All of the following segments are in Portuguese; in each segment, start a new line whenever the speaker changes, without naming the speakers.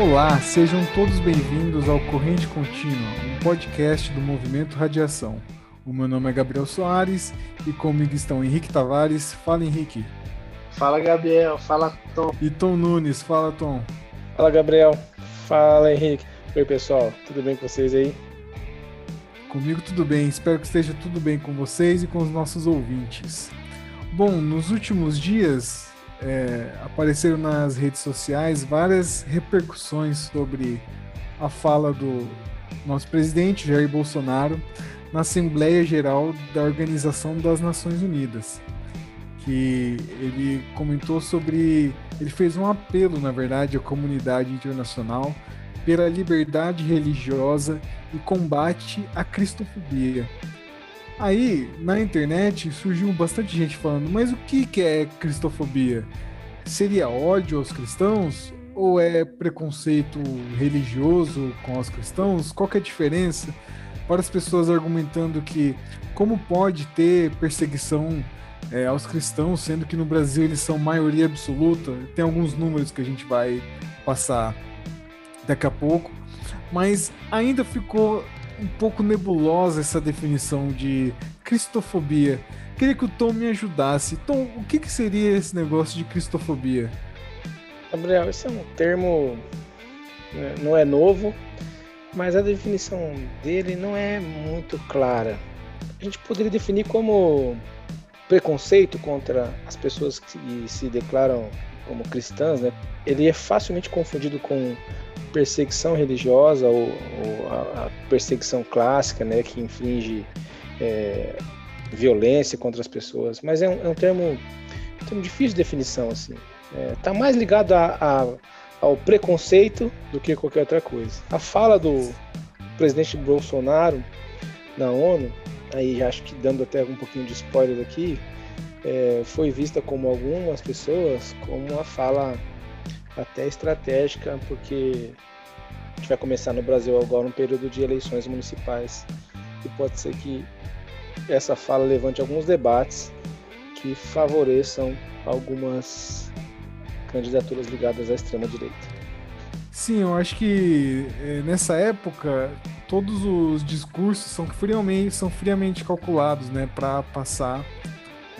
Olá, sejam todos bem-vindos ao Corrente Contínua, um podcast do Movimento Radiação. O meu nome é Gabriel Soares e comigo estão Henrique Tavares. Fala, Henrique.
Fala, Gabriel. Fala, Tom.
E Tom Nunes. Fala, Tom.
Fala, Gabriel. Fala, Henrique. Oi, pessoal. Tudo bem com vocês aí?
Comigo tudo bem. Espero que esteja tudo bem com vocês e com os nossos ouvintes. Bom, nos últimos dias é, apareceram nas redes sociais várias repercussões sobre a fala do nosso presidente Jair Bolsonaro na Assembleia Geral da Organização das Nações Unidas, que ele comentou sobre, ele fez um apelo, na verdade, à comunidade internacional pela liberdade religiosa e combate à cristofobia. Aí, na internet, surgiu bastante gente falando, mas o que, que é cristofobia? Seria ódio aos cristãos? Ou é preconceito religioso com os cristãos? Qual é a diferença? Várias pessoas argumentando que como pode ter perseguição é, aos cristãos, sendo que no Brasil eles são maioria absoluta. Tem alguns números que a gente vai passar daqui a pouco, mas ainda ficou um pouco nebulosa essa definição de cristofobia. Queria que o Tom me ajudasse. Tom, o que, que seria esse negócio de cristofobia?
Gabriel, esse é um termo né, não é novo, mas a definição dele não é muito clara. A gente poderia definir como preconceito contra as pessoas que se declaram como cristãs, né? Ele é facilmente confundido com perseguição religiosa ou, ou a, a, perseguição clássica, né, que inflige é, violência contra as pessoas. Mas é um, é um, termo, um termo difícil de definição, assim. Está é, mais ligado a, a, ao preconceito do que qualquer outra coisa. A fala do presidente Bolsonaro na ONU, aí acho que dando até um pouquinho de spoiler aqui, é, foi vista como algumas pessoas como uma fala até estratégica, porque a gente vai começar no Brasil agora um período de eleições municipais e pode ser que essa fala levante alguns debates que favoreçam algumas candidaturas ligadas à extrema direita.
Sim, eu acho que é, nessa época todos os discursos são friamente, são friamente calculados, né, para passar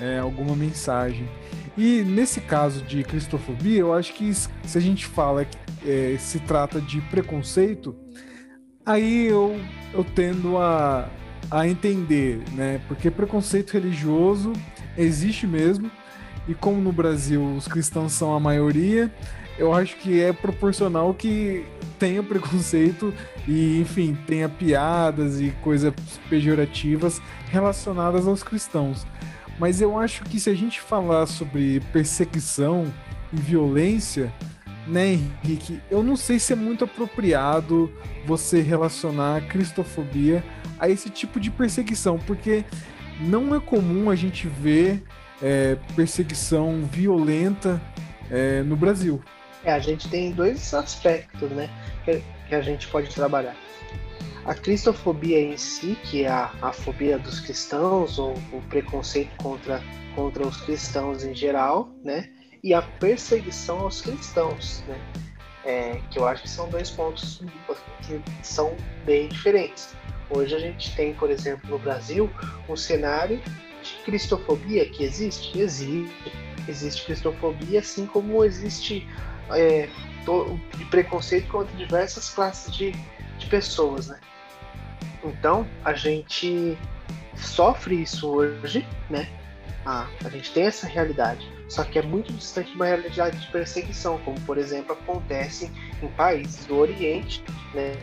é, alguma mensagem. E nesse caso de cristofobia, eu acho que se a gente fala que é, se trata de preconceito, aí eu, eu tendo a, a entender, né? Porque preconceito religioso existe mesmo, e como no Brasil os cristãos são a maioria, eu acho que é proporcional que tenha preconceito e, enfim, tenha piadas e coisas pejorativas relacionadas aos cristãos. Mas eu acho que se a gente falar sobre perseguição e violência, né, Henrique, eu não sei se é muito apropriado você relacionar a cristofobia a esse tipo de perseguição, porque não é comum a gente ver é, perseguição violenta é, no Brasil.
É, a gente tem dois aspectos, né, que, que a gente pode trabalhar a cristofobia em si, que é a, a fobia dos cristãos, ou o preconceito contra, contra os cristãos em geral, né? E a perseguição aos cristãos, né? É, que eu acho que são dois pontos que são bem diferentes. Hoje a gente tem, por exemplo, no Brasil, um cenário de cristofobia que existe? Existe. Existe cristofobia, assim como existe é, de preconceito contra diversas classes de, de pessoas, né? Então, a gente sofre isso hoje, né? Ah, a gente tem essa realidade, só que é muito distante de uma realidade de perseguição, como por exemplo acontece em países do Oriente, né?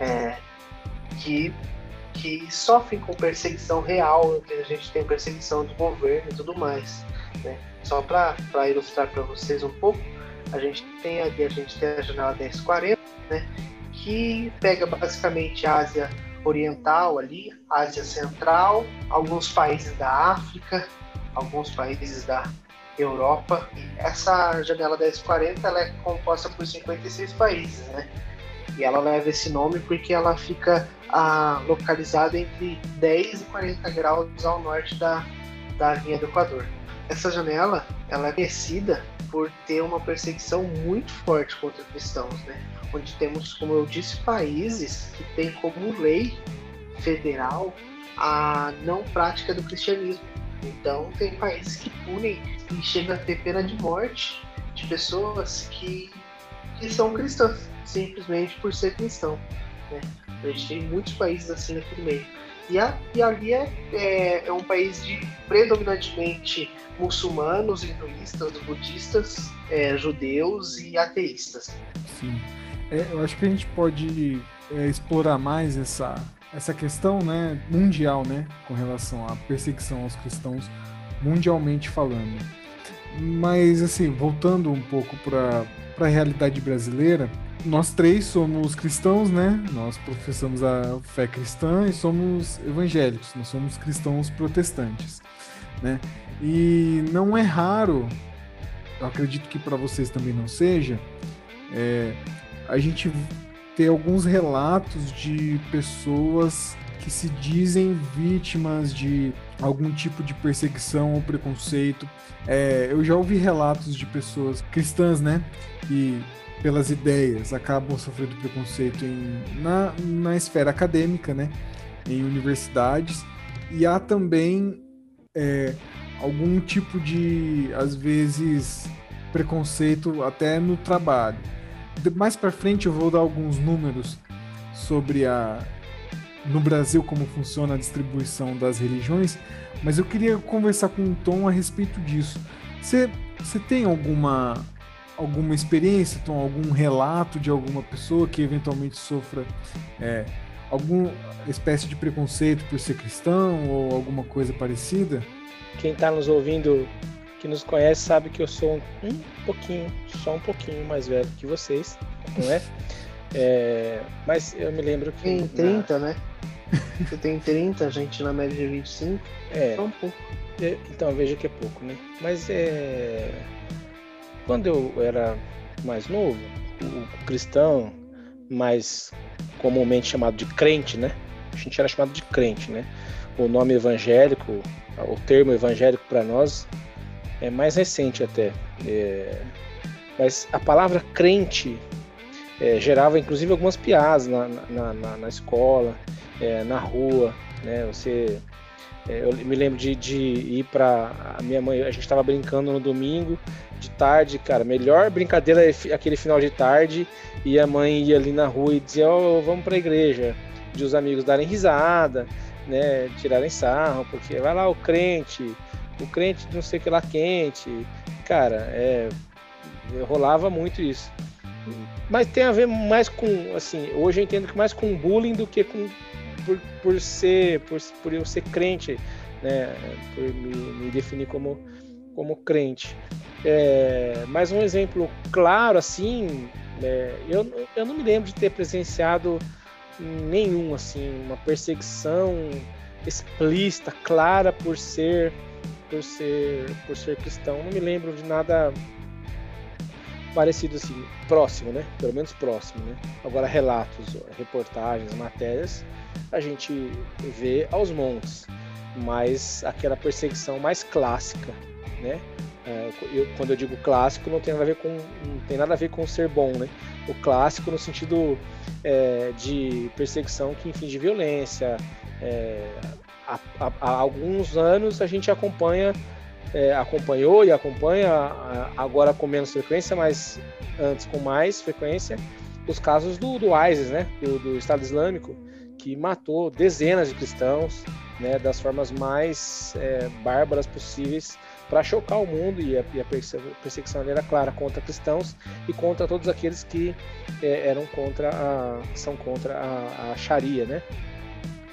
É, que, que sofrem com perseguição real, que a gente tem perseguição do governo e tudo mais. Né? Só para ilustrar para vocês um pouco, a gente tem aqui a gente tem a janela 1040, né? Que pega basicamente a Ásia Oriental ali, Ásia Central, alguns países da África, alguns países da Europa. Essa janela 1040 ela é composta por 56 países, né? E ela leva esse nome porque ela fica ah, localizada entre 10 e 40 graus ao norte da, da linha do Equador. Essa janela ela é conhecida por ter uma perseguição muito forte contra cristãos, né? Onde temos, como eu disse, países que têm como lei federal a não prática do cristianismo. Então, tem países que punem e chega a ter pena de morte de pessoas que, que são cristãs, simplesmente por ser cristão. Né? A gente tem muitos países assim naquele meio. E, a, e ali é, é, é um país de predominantemente muçulmanos, hinduístas, budistas, é, judeus e ateístas.
Sim. É, eu acho que a gente pode é, explorar mais essa, essa questão né, mundial né, com relação à perseguição aos cristãos, mundialmente falando. Mas, assim, voltando um pouco para a realidade brasileira, nós três somos cristãos, né? Nós professamos a fé cristã e somos evangélicos, nós somos cristãos protestantes, né? E não é raro, acredito que para vocês também não seja, é, a gente ter alguns relatos de pessoas que se dizem vítimas de algum tipo de perseguição ou preconceito. É, eu já ouvi relatos de pessoas cristãs, né? E pelas ideias acabam sofrendo preconceito em, na, na esfera acadêmica, né? Em universidades. E há também é, algum tipo de, às vezes, preconceito até no trabalho. Mais para frente eu vou dar alguns números sobre a no Brasil como funciona a distribuição das religiões, mas eu queria conversar com o Tom a respeito disso. Você tem alguma alguma experiência, Tom, algum relato de alguma pessoa que eventualmente sofra é, alguma espécie de preconceito por ser cristão ou alguma coisa parecida?
Quem está nos ouvindo, que nos conhece, sabe que eu sou um pouquinho, só um pouquinho mais velho que vocês, não é? é mas eu me lembro que.
Tem 30, na... né? Você tem 30, a gente na média de 25.
É. Só um pouco. É, então veja que é pouco, né? Mas é. Quando eu era mais novo, o cristão, mais comumente chamado de crente, né? A gente era chamado de crente, né? O nome evangélico, o termo evangélico para nós é mais recente até. É... Mas a palavra crente é, gerava inclusive algumas piadas na, na, na, na escola é, na rua, né? Você, é, eu me lembro de, de ir para a minha mãe, a gente estava brincando no domingo de tarde, cara, melhor brincadeira é aquele final de tarde e a mãe ia ali na rua e dizia, oh, vamos para a igreja, de os amigos darem risada, né? Tirarem sarro, porque vai lá o crente, o crente não sei o que lá quente, cara, é rolava muito isso. Mas tem a ver mais com, assim, hoje eu entendo que mais com bullying do que com por, por ser, por, por eu ser crente, né? Por me, me definir como, como crente. É, mais um exemplo claro, assim, é, eu, eu não me lembro de ter presenciado nenhum, assim, uma perseguição explícita, clara por ser, por ser, por ser cristão. Não me lembro de nada parecido assim, próximo, né? Pelo menos próximo, né? Agora relatos, reportagens, matérias, a gente vê aos montes, mas aquela perseguição mais clássica, né? É, eu, quando eu digo clássico, não tem nada a ver com não tem nada a ver com ser bom, né? O clássico no sentido é, de perseguição que inflige violência. É, há, há, alguns anos a gente acompanha, é, acompanhou e acompanha agora com menos frequência, mas antes com mais frequência, os casos do, do ISIS, né? do, do Estado Islâmico, que matou dezenas de cristãos, né, das formas mais é, bárbaras possíveis para chocar o mundo e a, e a, perseguição era clara contra cristãos e contra todos aqueles que é, eram contra a são contra a, a Sharia, né?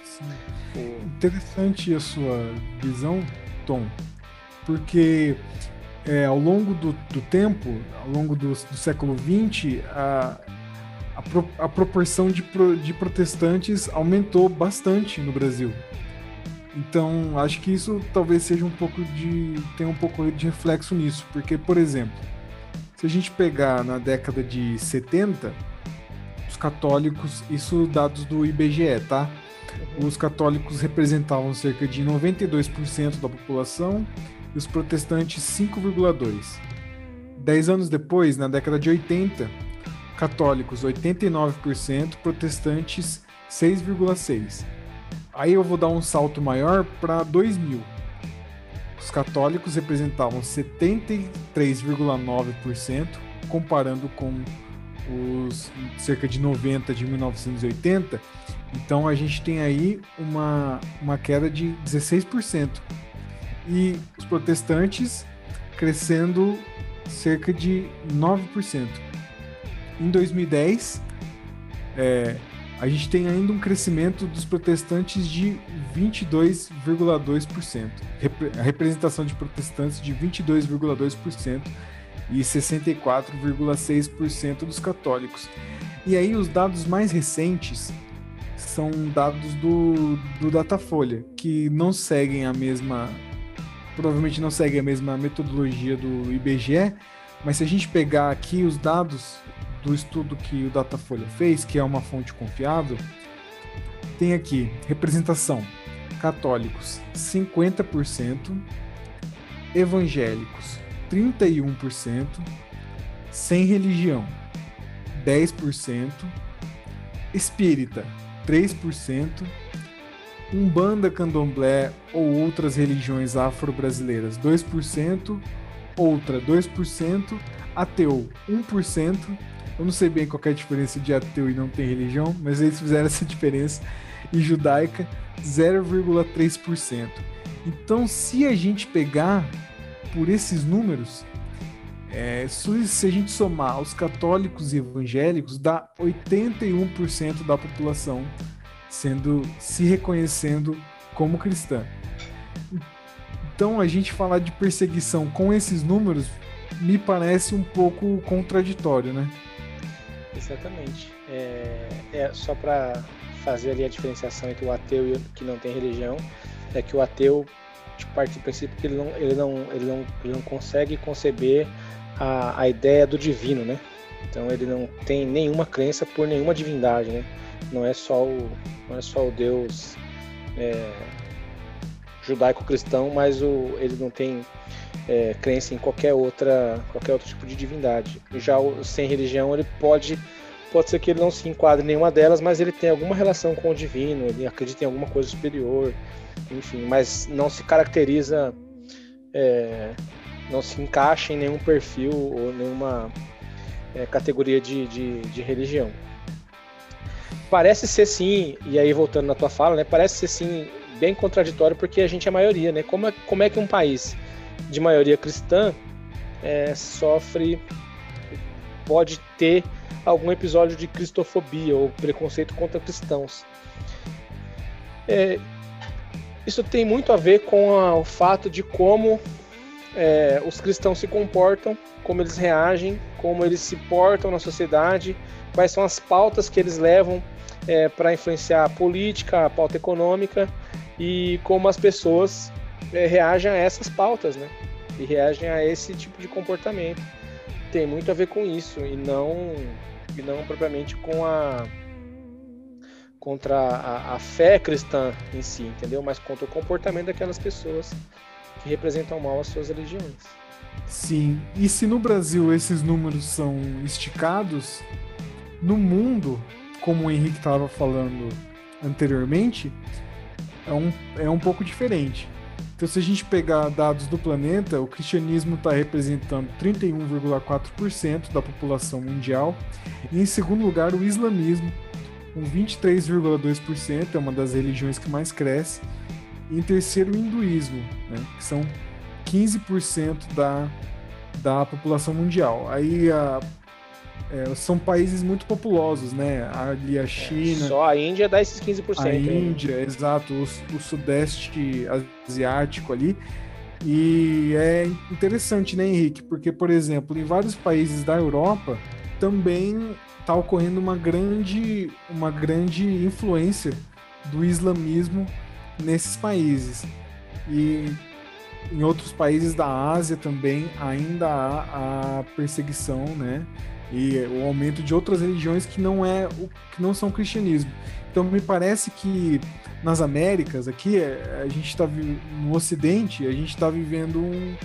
Sim. Interessante a sua visão, Tom, porque é, ao longo do, do, tempo, ao longo do, do século XX, a, a, pro, a proporção de, pro, de protestantes aumentou bastante no Brasil. Então, acho que isso talvez seja um pouco de. tenha um pouco de reflexo nisso. Porque, por exemplo, se a gente pegar na década de 70, os católicos, isso dados do IBGE, tá? Os católicos representavam cerca de 92% da população e os protestantes 5,2%. Dez anos depois, na década de 80, católicos 89%, protestantes 6,6%. Aí eu vou dar um salto maior para 2000. Os católicos representavam 73,9%, comparando com os cerca de 90 de 1980. Então a gente tem aí uma, uma queda de 16%. E os protestantes crescendo cerca de 9%. Em 2010, é, a gente tem ainda um crescimento dos protestantes de 22,2%. A representação de protestantes de 22,2% e 64,6% dos católicos. E aí os dados mais recentes são dados do, do Datafolha, que não seguem a mesma. Provavelmente não seguem a mesma metodologia do IBGE, mas se a gente pegar aqui os dados do estudo que o Datafolha fez, que é uma fonte confiável, tem aqui representação: católicos 50%, evangélicos 31%, sem religião 10%, espírita 3%, Umbanda, Candomblé ou outras religiões afro-brasileiras 2%, outra 2%, ateu 1%, eu não sei bem qual é a diferença de ateu e não ter religião, mas eles fizeram essa diferença. E judaica, 0,3%. Então, se a gente pegar por esses números, é, se a gente somar os católicos e evangélicos, dá 81% da população sendo se reconhecendo como cristã. Então, a gente falar de perseguição com esses números me parece um pouco contraditório, né?
Exatamente. É, é só para fazer ali a diferenciação entre o ateu e o que não tem religião, é que o ateu tipo, parte do princípio que ele não, ele não, ele não, ele não consegue conceber a, a ideia do divino, né? Então ele não tem nenhuma crença por nenhuma divindade, né? Não é só o, não é só o Deus é, judaico-cristão, mas o, ele não tem é, crença em qualquer outra qualquer outro tipo de divindade. Já o sem religião ele pode pode ser que ele não se enquadre em nenhuma delas, mas ele tem alguma relação com o divino, ele acredita em alguma coisa superior, enfim, mas não se caracteriza, é, não se encaixa em nenhum perfil ou nenhuma é, categoria de, de, de, religião. Parece ser sim, e aí voltando na tua fala, né, parece ser sim bem contraditório porque a gente é maioria, né? Como é, como é que um país de maioria cristã é, sofre, pode ter algum episódio de cristofobia ou preconceito contra cristãos. É, isso tem muito a ver com a, o fato de como é, os cristãos se comportam, como eles reagem, como eles se portam na sociedade, quais são as pautas que eles levam é, para influenciar a política, a pauta econômica e como as pessoas é, reagem a essas pautas, né? E reagem a esse tipo de comportamento. Tem muito a ver com isso e não e não propriamente com a contra a, a fé cristã em si, entendeu? Mas contra o comportamento daquelas pessoas que representam mal as suas religiões.
Sim, e se no Brasil esses números são esticados, no mundo, como o Henrique estava falando anteriormente, é um, é um pouco diferente. Então, se a gente pegar dados do planeta, o cristianismo está representando 31,4% da população mundial. E em segundo lugar, o islamismo, com 23,2%, é uma das religiões que mais cresce. E em terceiro, o hinduísmo, né, que são 15% da, da população mundial. Aí a é, são países muito populosos, né? Ali a é, China.
É, só a Índia dá esses 15%.
A Índia, exato, o, o, Sudeste Asiático ali. E é interessante, né, Henrique? Porque, por exemplo, em vários países da Europa também está ocorrendo uma grande, uma grande influência do islamismo nesses países. E em outros países da Ásia também ainda há a perseguição, né? e o aumento de outras religiões que não é o que não são cristianismo. Então me parece que nas Américas aqui a gente está no Ocidente a gente está vivendo um,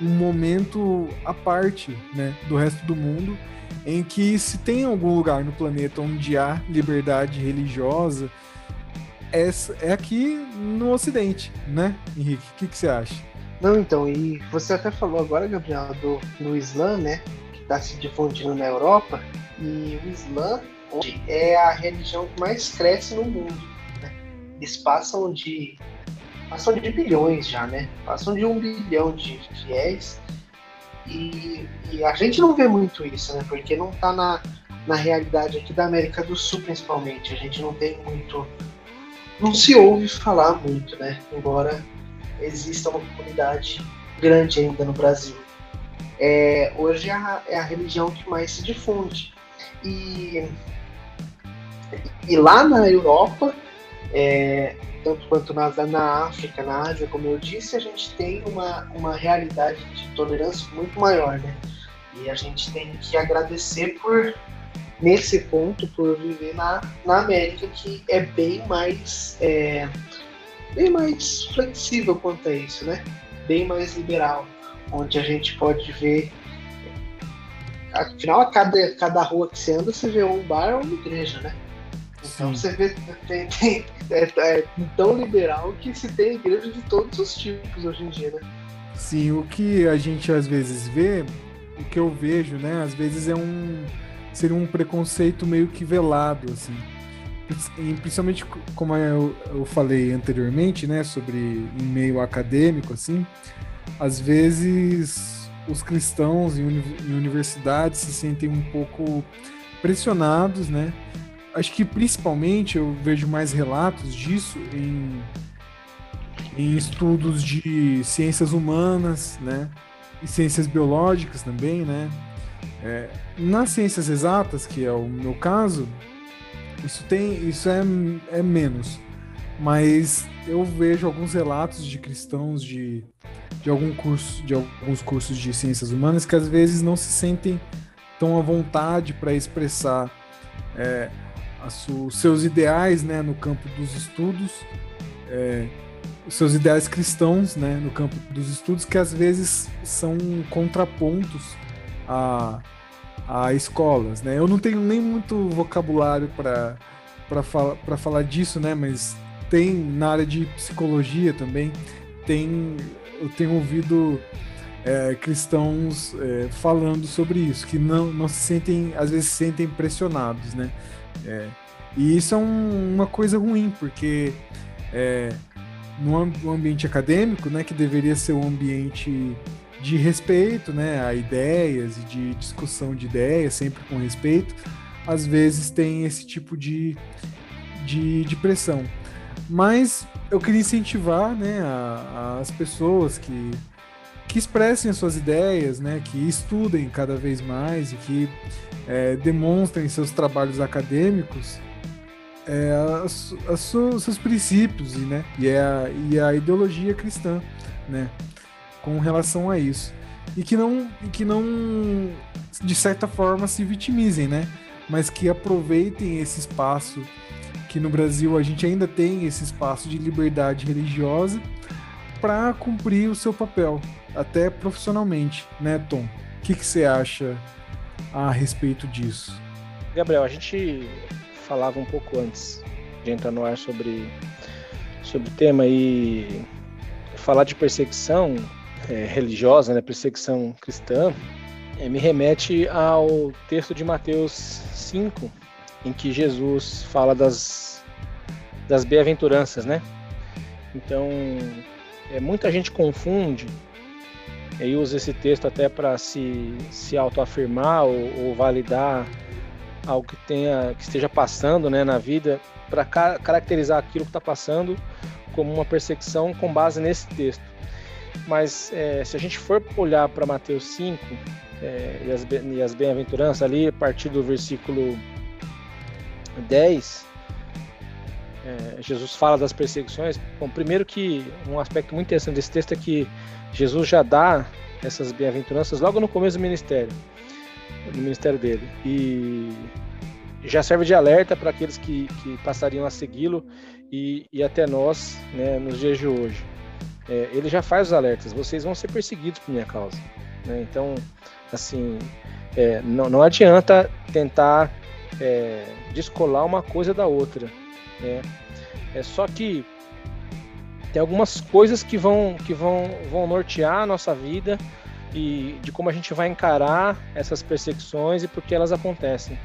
um momento à parte né, do resto do mundo em que se tem algum lugar no planeta onde há liberdade religiosa é, é aqui no Ocidente, né, Henrique? O que, que você acha?
Não, então, e você até falou agora, Gabriel, do, do Islã, né? Que está se difundindo na Europa. E o Islã é a religião que mais cresce no mundo. Né? Eles passam de. Passam de bilhões já, né? Passam de um bilhão de fiéis. E, e a gente não vê muito isso, né? Porque não está na, na realidade aqui da América do Sul, principalmente. A gente não tem muito. Não se ouve falar muito, né? Embora exista uma comunidade grande ainda no Brasil. É, hoje é a, é a, religião que mais se difunde. E, e lá na Europa, é, tanto quanto na, na África, na Ásia, como eu disse, a gente tem uma, uma realidade de tolerância muito maior, né? E a gente tem que agradecer por, nesse ponto, por viver na, na América, que é bem mais. É, bem mais flexível quanto a isso, né? Bem mais liberal, onde a gente pode ver. Afinal, a cada, cada rua que você anda, você vê um bar ou uma igreja, né? Então Sim. você vê tem, tem, é, é, tão liberal que se tem igreja de todos os tipos hoje em dia, né?
Sim, o que a gente às vezes vê, o que eu vejo, né, às vezes é um seria um preconceito meio que velado, assim principalmente como eu, eu falei anteriormente, né, sobre em meio acadêmico, assim, às vezes os cristãos em, uni em universidades se sentem um pouco pressionados, né? Acho que principalmente eu vejo mais relatos disso em, em estudos de ciências humanas, né? E ciências biológicas também, né? É, nas ciências exatas, que é o meu caso, isso tem, isso é, é menos. Mas eu vejo alguns relatos de cristãos de, de algum curso, de alguns cursos de ciências humanas que às vezes não se sentem tão à vontade para expressar é, os seus ideais, né, no campo dos estudos, é, os seus ideais cristãos, né, no campo dos estudos, que às vezes são contrapontos a a escolas, né? Eu não tenho nem muito vocabulário para falar, falar disso, né? Mas tem na área de psicologia também tem eu tenho ouvido é, cristãos é, falando sobre isso, que não, não se sentem, às vezes se sentem pressionados, né? É, e isso é um, uma coisa ruim, porque é, no ambiente acadêmico, né, que deveria ser um ambiente de respeito né, a ideias e de discussão de ideias, sempre com respeito, às vezes tem esse tipo de, de, de pressão. Mas eu queria incentivar né, a, as pessoas que, que expressem as suas ideias, né, que estudem cada vez mais e que é, demonstrem seus trabalhos acadêmicos é, as, as, seus princípios né, e, a, e a ideologia cristã. Né? com relação a isso. E que não, e que não de certa forma, se vitimizem, né? Mas que aproveitem esse espaço que no Brasil a gente ainda tem esse espaço de liberdade religiosa para cumprir o seu papel, até profissionalmente, né, Tom? O que, você acha a respeito disso?
Gabriel, a gente falava um pouco antes de entrar no ar sobre, sobre o tema e falar de perseguição é, religiosa, né, perseguição cristã, é, me remete ao texto de Mateus 5, em que Jesus fala das, das bem-aventuranças, né? Então, é, muita gente confunde e usa esse texto até para se, se autoafirmar ou, ou validar algo que tenha que esteja passando né, na vida para ca caracterizar aquilo que está passando como uma perseguição com base nesse texto. Mas é, se a gente for olhar para Mateus 5 é, e as, as bem-aventuranças ali, a partir do versículo 10, é, Jesus fala das perseguições. Bom, primeiro que um aspecto muito interessante desse texto é que Jesus já dá essas bem-aventuranças logo no começo do ministério. no ministério dele. E já serve de alerta para aqueles que, que passariam a segui-lo e, e, até nós, né, nos dias de hoje. É, ele já faz os alertas, vocês vão ser perseguidos por minha causa. Né? Então, assim, é, não, não adianta tentar é, descolar uma coisa da outra. Né? É só que tem algumas coisas que vão, que vão, vão nortear a nossa vida e de como a gente vai encarar essas perseguições e por que elas acontecem.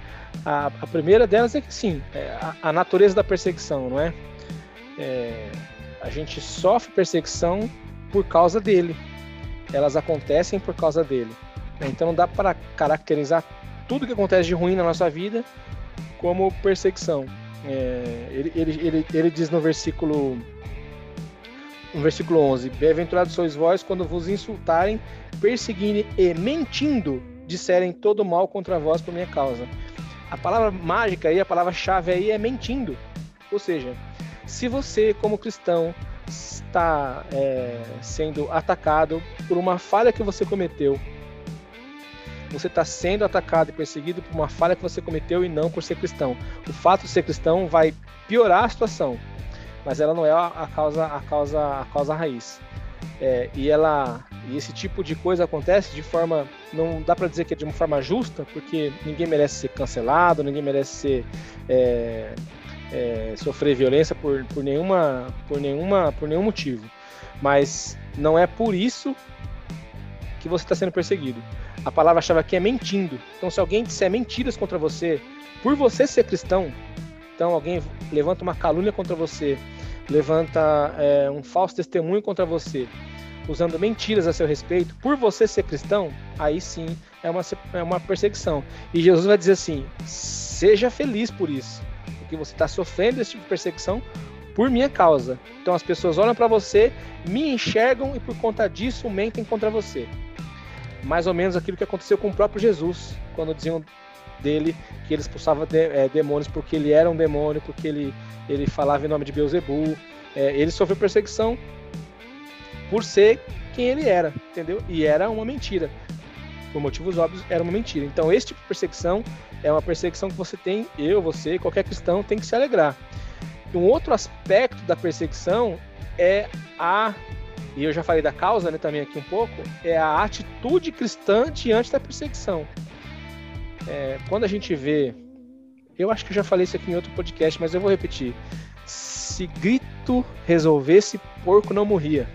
A, a primeira delas é que sim, é a, a, natureza da perseguição, não é? é? A gente sofre perseguição por causa dele. Elas acontecem por causa dele. Então não dá para caracterizar tudo que acontece de ruim na nossa vida como perseguição. É, ele, ele, ele, ele diz no versículo no versículo 11: Bem-aventurados sois vós quando vos insultarem, perseguirem e mentindo, disserem todo mal contra vós por minha causa. A palavra mágica aí, a palavra-chave aí é mentindo. Ou seja, se você, como cristão, está é, sendo atacado por uma falha que você cometeu, você está sendo atacado e perseguido por uma falha que você cometeu e não por ser cristão. O fato de ser cristão vai piorar a situação, mas ela não é a causa, a causa, a causa raiz. É, e ela e esse tipo de coisa acontece de forma não dá para dizer que é de uma forma justa porque ninguém merece ser cancelado ninguém merece ser é, é, sofrer violência por, por nenhuma por nenhuma por nenhum motivo mas não é por isso que você está sendo perseguido a palavra-chave aqui é mentindo então se alguém disser mentiras contra você por você ser cristão então alguém levanta uma calúnia contra você levanta é, um falso testemunho contra você, usando mentiras a seu respeito, por você ser cristão, aí sim é uma, é uma perseguição. E Jesus vai dizer assim: seja feliz por isso, porque você está sofrendo esse tipo de perseguição por minha causa. Então as pessoas olham para você, me enxergam e por conta disso mentem contra você. Mais ou menos aquilo que aconteceu com o próprio Jesus, quando diziam dele que ele expulsava de, é, demônios porque ele era um demônio, porque ele, ele falava em nome de Beuzebu. É, ele sofreu perseguição por ser quem ele era, entendeu? E era uma mentira. Por motivos óbvios, era uma mentira. Então, esse tipo de perseguição é uma perseguição que você tem, eu, você, qualquer cristão tem que se alegrar. Um outro aspecto da perseguição é a e eu já falei da causa né, também aqui um pouco, é a atitude cristã diante da perseguição. É, quando a gente vê. Eu acho que eu já falei isso aqui em outro podcast, mas eu vou repetir. Se grito resolvesse, porco não morria.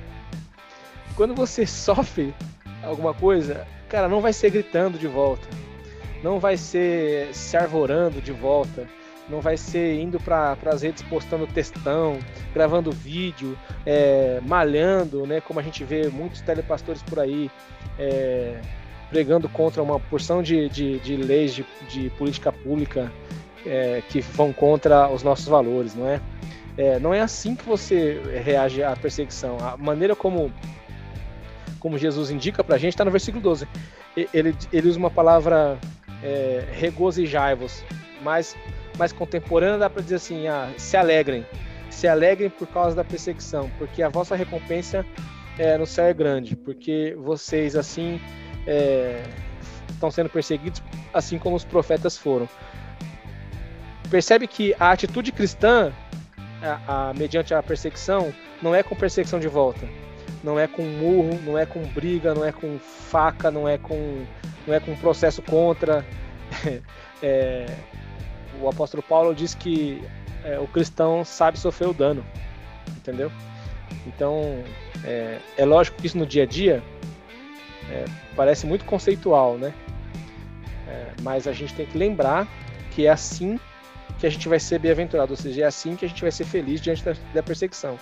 Quando você sofre alguma coisa, cara, não vai ser gritando de volta. Não vai ser se arvorando de volta não vai ser indo para as redes postando textão, gravando vídeo, é, malhando, né? Como a gente vê muitos telepastores por aí é, pregando contra uma porção de, de, de leis de, de, política pública é, que vão contra os nossos valores, não é? é? Não é assim que você reage à perseguição. A maneira como, como Jesus indica para a gente está no versículo 12. Ele, ele usa uma palavra é, regozijai-vos, mais, mais contemporânea dá para dizer assim, ah, se alegrem, se alegrem por causa da perseguição, porque a vossa recompensa é, no céu é grande, porque vocês assim é, estão sendo perseguidos, assim como os profetas foram. Percebe que a atitude cristã, a, a, mediante a perseguição, não é com perseguição de volta, não é com murro, não é com briga, não é com faca, não é com, não é com processo contra. É, o apóstolo Paulo diz que é, o cristão sabe sofrer o dano, entendeu? Então, é, é lógico que isso no dia a dia é, parece muito conceitual, né? É, mas a gente tem que lembrar que é assim que a gente vai ser bem-aventurado, ou seja, é assim que a gente vai ser feliz diante da, da perseguição.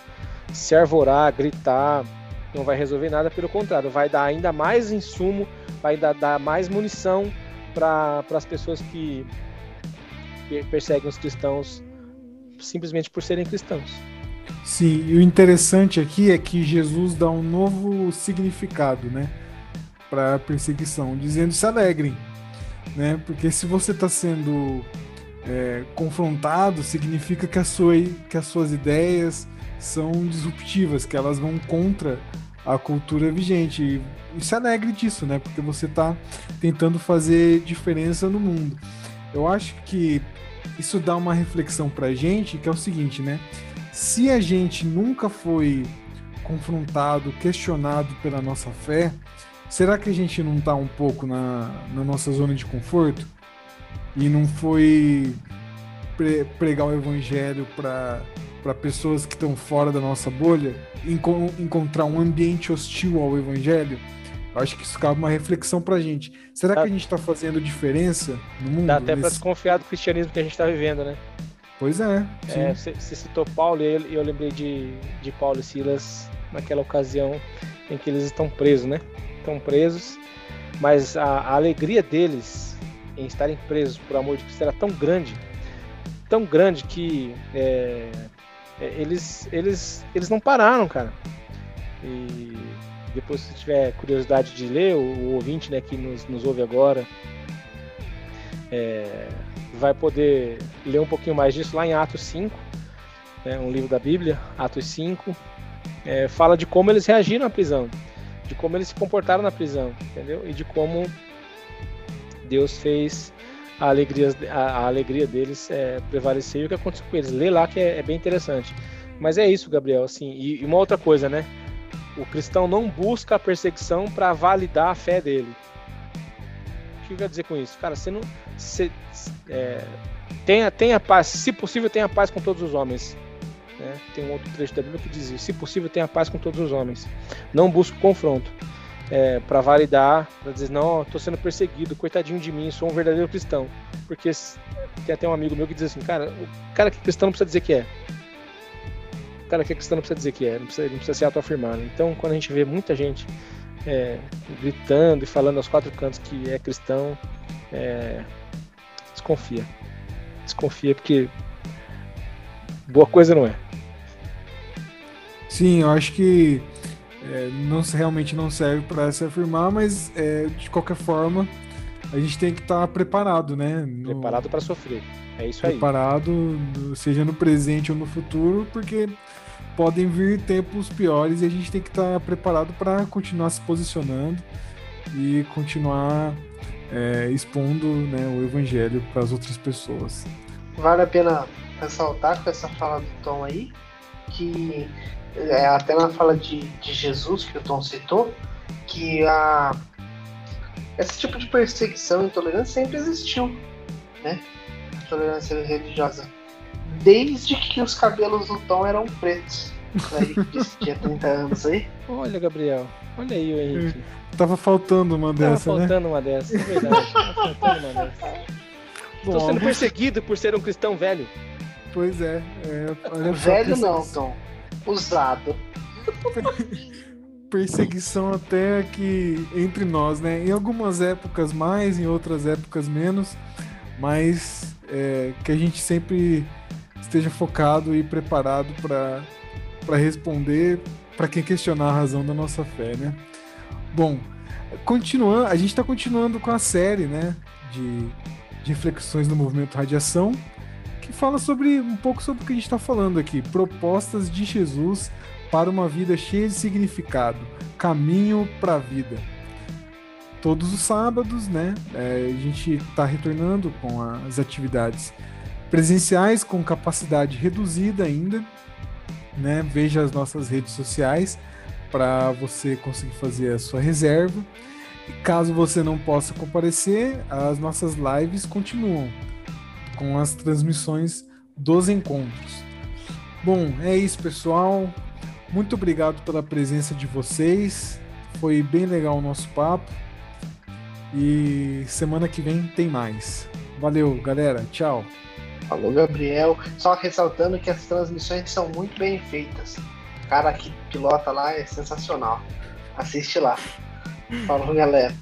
Se arvorar, gritar, não vai resolver nada, pelo contrário, vai dar ainda mais insumo, vai dar, dar mais munição para as pessoas que perseguem os cristãos simplesmente por serem cristãos.
Sim, e o interessante aqui é que Jesus dá um novo significado, né? para a perseguição, dizendo se alegrem, né? Porque se você está sendo é, confrontado, significa que, a sua, que as suas ideias são disruptivas, que elas vão contra a cultura vigente. E se alegre disso, né? Porque você está tentando fazer diferença no mundo. Eu acho que isso dá uma reflexão pra gente, que é o seguinte, né? Se a gente nunca foi confrontado, questionado pela nossa fé, será que a gente não está um pouco na, na nossa zona de conforto? E não foi pre pregar o evangelho para para pessoas que estão fora da nossa bolha, enco encontrar um ambiente hostil ao evangelho? Eu acho que isso cabe uma reflexão pra gente. Será que a gente está fazendo diferença no mundo?
Dá até
nesse...
para desconfiar do cristianismo que a gente está vivendo, né?
Pois é.
é você, citou Paulo e eu, eu, lembrei de, de Paulo e Silas naquela ocasião em que eles estão presos, né? Estão presos, mas a, a alegria deles em estarem presos por amor de Cristo era tão grande, tão grande que é, é eles, eles, eles não pararam, cara. E depois, se tiver curiosidade de ler, o, o ouvinte né, que nos, nos ouve agora é, vai poder ler um pouquinho mais disso lá em Atos 5, né, um livro da Bíblia, Atos 5, é, fala de como eles reagiram à prisão, de como eles se comportaram na prisão, entendeu? E de como Deus fez a alegria, a, a alegria deles é, prevalecer e o que aconteceu com eles. Lê lá que é, é bem interessante. Mas é isso, Gabriel. Assim, e, e uma outra coisa, né? O cristão não busca a perseguição para validar a fé dele. O que eu quero dizer com isso? Cara, você não. Você, é, tenha, tenha paz, se possível, tenha paz com todos os homens. Né? Tem um outro trecho da Bíblia que diz: se possível, tenha paz com todos os homens. Não busque confronto. É, para validar, para dizer, não, estou sendo perseguido, coitadinho de mim, sou um verdadeiro cristão. Porque tem até um amigo meu que diz assim, cara, o cara que é cristão não precisa dizer que é cara que cristão não precisa dizer que é, não precisa, não precisa se autoafirmar. Né? Então, quando a gente vê muita gente é, gritando e falando aos quatro cantos que é cristão, é, desconfia. Desconfia porque boa coisa não é.
Sim, eu acho que é, não realmente não serve para se afirmar, mas é, de qualquer forma a gente tem que estar tá preparado, né?
No... Preparado para sofrer. É isso
preparado, aí. Preparado, seja no presente ou no futuro, porque podem vir tempos piores e a gente tem que estar tá preparado para continuar se posicionando e continuar é, expondo né, o evangelho para as outras pessoas.
Vale a pena ressaltar com essa fala do Tom aí, que é, até na fala de, de Jesus que o Tom citou, que a, esse tipo de perseguição e intolerância sempre existiu, né? A tolerância religiosa. Desde que os cabelos do Tom eram pretos. Aí, tinha 30 anos aí.
Olha, Gabriel. Olha aí o Henrique.
Tava faltando uma dessa,
Tava faltando né? uma dessa, é verdade. Tava faltando uma dessa. Estou sendo perseguido por ser um cristão velho.
Pois é.
é velho não, Tom. Usado.
Perseguição até que entre nós, né? Em algumas épocas mais, em outras épocas menos, mas é, que a gente sempre esteja focado e preparado para responder para quem questionar a razão da nossa fé, né? Bom, continuando, a gente está continuando com a série, né, de, de reflexões no movimento radiação, que fala sobre um pouco sobre o que a gente está falando aqui, propostas de Jesus para uma vida cheia de significado, caminho para a vida. Todos os sábados, né, é, a gente está retornando com as atividades presenciais com capacidade reduzida ainda, né? Veja as nossas redes sociais para você conseguir fazer a sua reserva. E caso você não possa comparecer, as nossas lives continuam com as transmissões dos encontros. Bom, é isso, pessoal. Muito obrigado pela presença de vocês. Foi bem legal o nosso papo. E semana que vem tem mais. Valeu, galera. Tchau.
Falou, Gabriel. Só ressaltando que as transmissões são muito bem feitas. O cara que pilota lá é sensacional. Assiste lá. Falou, galera.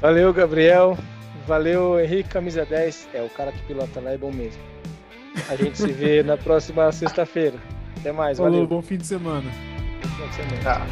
Valeu, Gabriel. Valeu, Henrique Camisa 10. É, o cara que pilota lá é bom mesmo. A gente se vê na próxima sexta-feira. Até mais,
Falou,
valeu.
bom fim de semana.
Bom fim de semana. Tá.